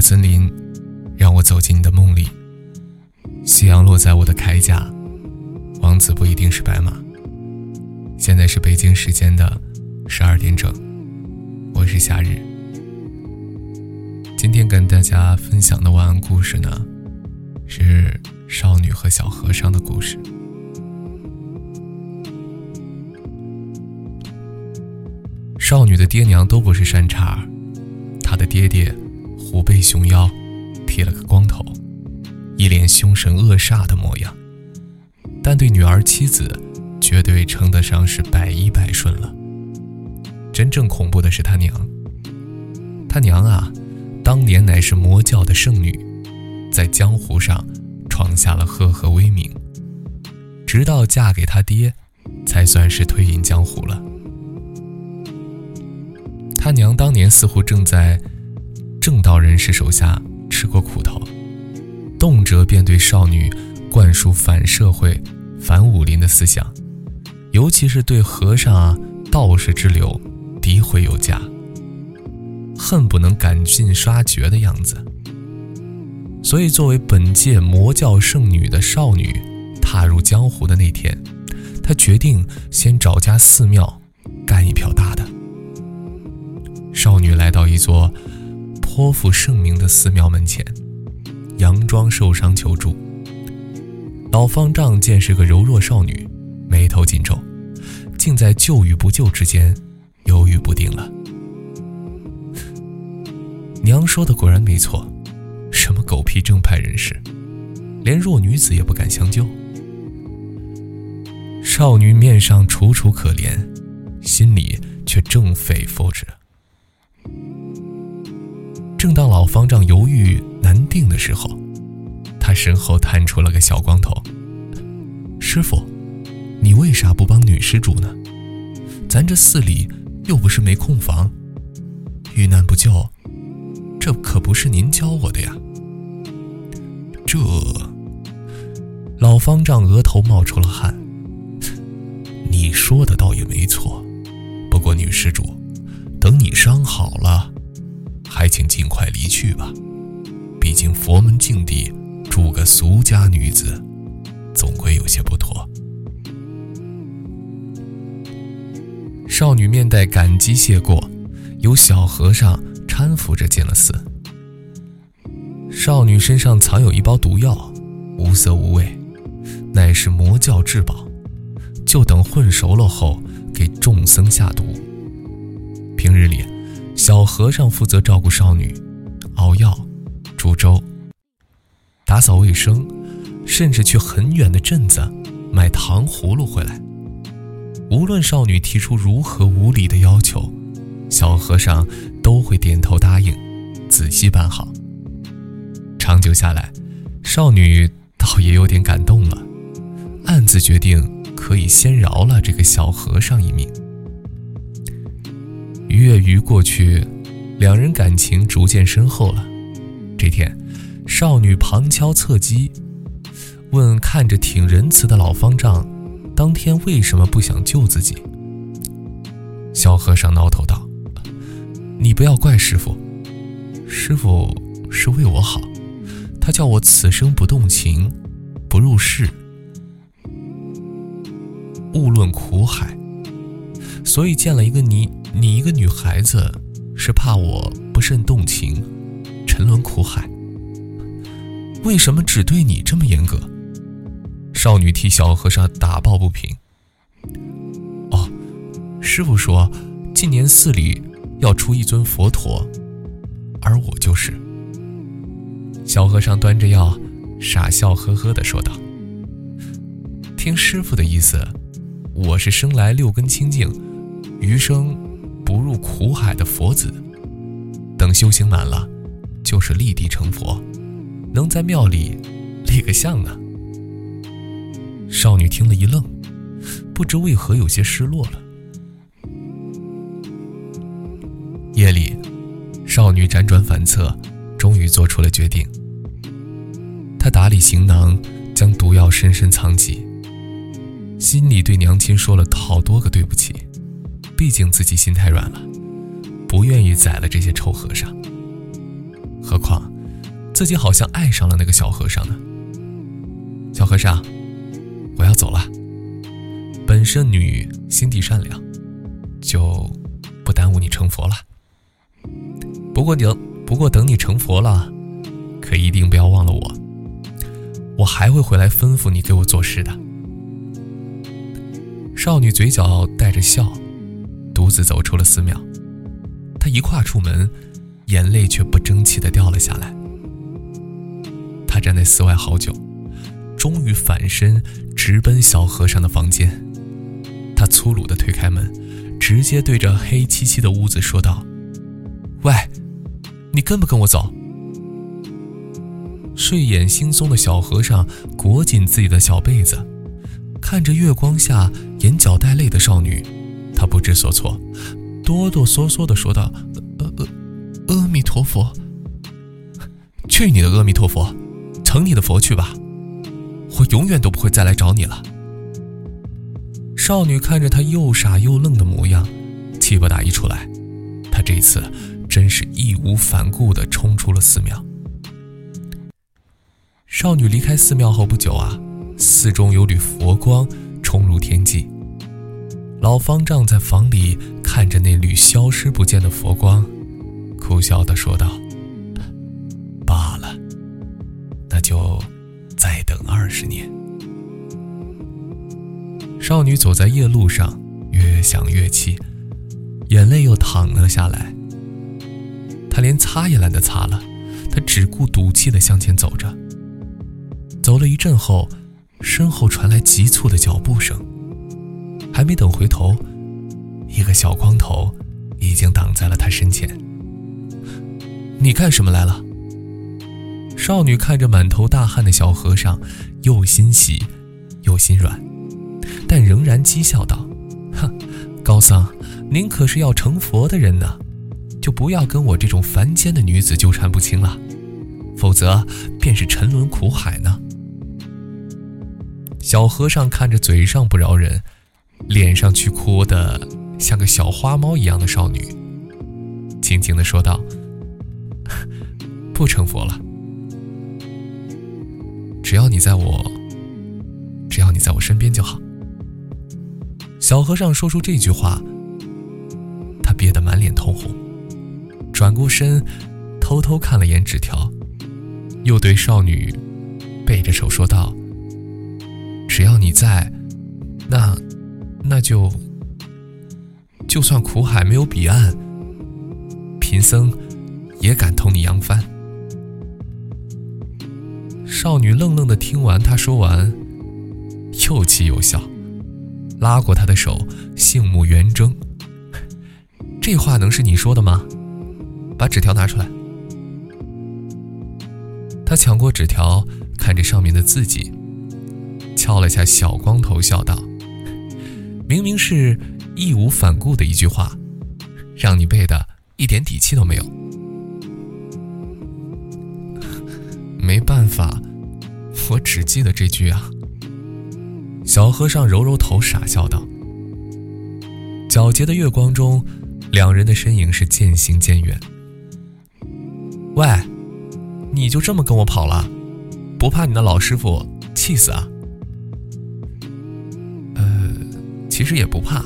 森林，让我走进你的梦里。夕阳落在我的铠甲，王子不一定是白马。现在是北京时间的十二点整，我是夏日。今天跟大家分享的晚安故事呢，是少女和小和尚的故事。少女的爹娘都不是善茬，她的爹爹虎背熊腰，剃了个光头，一脸凶神恶煞的模样，但对女儿妻子，绝对称得上是百依百顺了。真正恐怖的是他娘，他娘啊，当年乃是魔教的圣女，在江湖上闯下了赫赫威名，直到嫁给他爹，才算是退隐江湖了。他娘当年似乎正在正道人士手下吃过苦头，动辄便对少女灌输反社会、反武林的思想，尤其是对和尚、道士之流诋毁有加，恨不能赶尽杀绝的样子。所以，作为本届魔教圣女的少女，踏入江湖的那天，她决定先找家寺庙干一票大的。少女来到一座颇负盛名的寺庙门前，佯装受伤求助。老方丈见是个柔弱少女，眉头紧皱，竟在救与不救之间犹豫不定了。娘说的果然没错，什么狗屁正派人士，连弱女子也不敢相救。少女面上楚楚可怜，心里却正肺腑着。正当老方丈犹豫难定的时候，他身后探出了个小光头。师傅，你为啥不帮女施主呢？咱这寺里又不是没空房，遇难不救，这可不是您教我的呀。这，老方丈额头冒出了汗。你说的倒也没错，不过女施主，等你伤好了。还请尽快离去吧，毕竟佛门净地住个俗家女子，总归有些不妥。少女面带感激谢过，由小和尚搀扶着进了寺。少女身上藏有一包毒药，无色无味，乃是魔教至宝，就等混熟了后给众僧下毒。平日里。小和尚负责照顾少女，熬药、煮粥、打扫卫生，甚至去很远的镇子买糖葫芦回来。无论少女提出如何无理的要求，小和尚都会点头答应，仔细办好。长久下来，少女倒也有点感动了，暗自决定可以先饶了这个小和尚一命。月余过去，两人感情逐渐深厚了。这天，少女旁敲侧击，问看着挺仁慈的老方丈，当天为什么不想救自己？小和尚挠头道：“你不要怪师傅，师傅是为我好，他叫我此生不动情，不入世，勿论苦海。”所以见了一个你，你一个女孩子，是怕我不慎动情，沉沦苦海。为什么只对你这么严格？少女替小和尚打抱不平。哦，师傅说，今年寺里要出一尊佛陀，而我就是。小和尚端着药，傻笑呵呵地说道：“听师傅的意思，我是生来六根清净。”余生不入苦海的佛子，等修行满了，就是立地成佛，能在庙里立个像呢。少女听了一愣，不知为何有些失落了。夜里，少女辗转反侧，终于做出了决定。她打理行囊，将毒药深深藏起，心里对娘亲说了好多个对不起。毕竟自己心太软了，不愿意宰了这些臭和尚。何况自己好像爱上了那个小和尚呢。小和尚，我要走了。本圣女心地善良，就不耽误你成佛了。不过等，不过等你成佛了，可一定不要忘了我。我还会回来吩咐你给我做事的。少女嘴角带着笑，独自走出了寺庙。他一跨出门，眼泪却不争气地掉了下来。他站在寺外好久，终于反身直奔小和尚的房间。他粗鲁地推开门，直接对着黑漆漆的屋子说道：“喂，你跟不跟我走？”睡眼惺忪的小和尚裹紧自己的小被子，看着月光下眼角带泪的少女，他不知所措，哆哆嗦嗦的说道：“呃呃，阿弥陀佛。去你的阿弥陀佛！”成你的佛去吧，我永远都不会再来找你了。少女看着他又傻又愣的模样，气不打一处来。她这一次真是义无反顾的冲出了寺庙。少女离开寺庙后不久啊，寺中有缕佛光冲入天际。老方丈在房里看着那缕消失不见的佛光，苦笑地说道。罢了，那就再等二十年。少女走在夜路上，越想越气，眼泪又淌了下来。她连擦也懒得擦了，她只顾赌气地向前走着。走了一阵后，身后传来急促的脚步声，还没等回头，一个小光头已经挡在了他身前。你干什么来了？少女看着满头大汗的小和尚，又欣喜又心软，但仍然讥笑道：“哼，高僧，您可是要成佛的人呢，就不要跟我这种凡间的女子纠缠不清了，否则便是沉沦苦海呢。”小和尚看着嘴上不饶人，脸上却哭得像个小花猫一样的少女，轻轻的说道：“ 不成佛了。”只要你在我，只要你在我身边就好。小和尚说出这句话，他憋得满脸通红，转过身，偷偷看了眼纸条，又对少女背着手说道：“只要你在，那，那就，就算苦海没有彼岸，贫僧也敢同你扬帆。”少女愣愣的听完他说完，又气又笑，拉过他的手，杏目圆睁。这话能是你说的吗？把纸条拿出来。他抢过纸条，看着上面的字迹，敲了下小光头，笑道：“明明是义无反顾的一句话，让你背的一点底气都没有。没办法。”我只记得这句啊。小和尚揉揉头，傻笑道：“皎洁的月光中，两人的身影是渐行渐远。喂，你就这么跟我跑了，不怕你那老师傅气死啊？”“其实也不怕，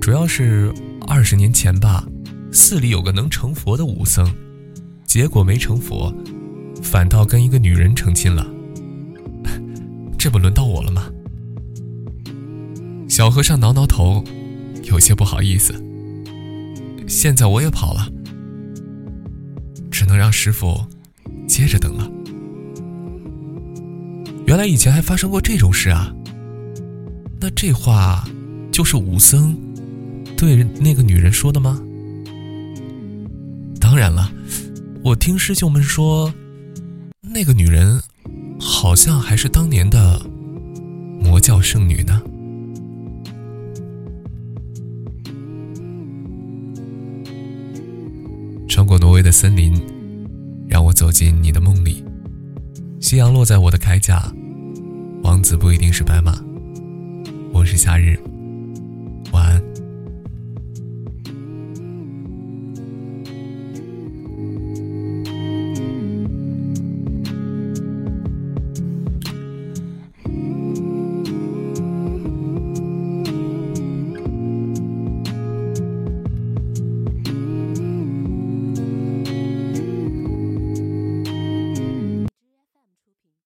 主要是二十年前吧，寺里有个能成佛的武僧，结果没成佛，反倒跟一个女人成亲了。”这不轮到我了吗？小和尚挠挠头，有些不好意思。现在我也跑了，只能让师傅接着等了。原来以前还发生过这种事啊！那这话就是武僧对那个女人说的吗？当然了，我听师兄们说，那个女人。好像还是当年的魔教圣女呢。穿过挪威的森林，让我走进你的梦里。夕阳落在我的铠甲，王子不一定是白马。我是夏日。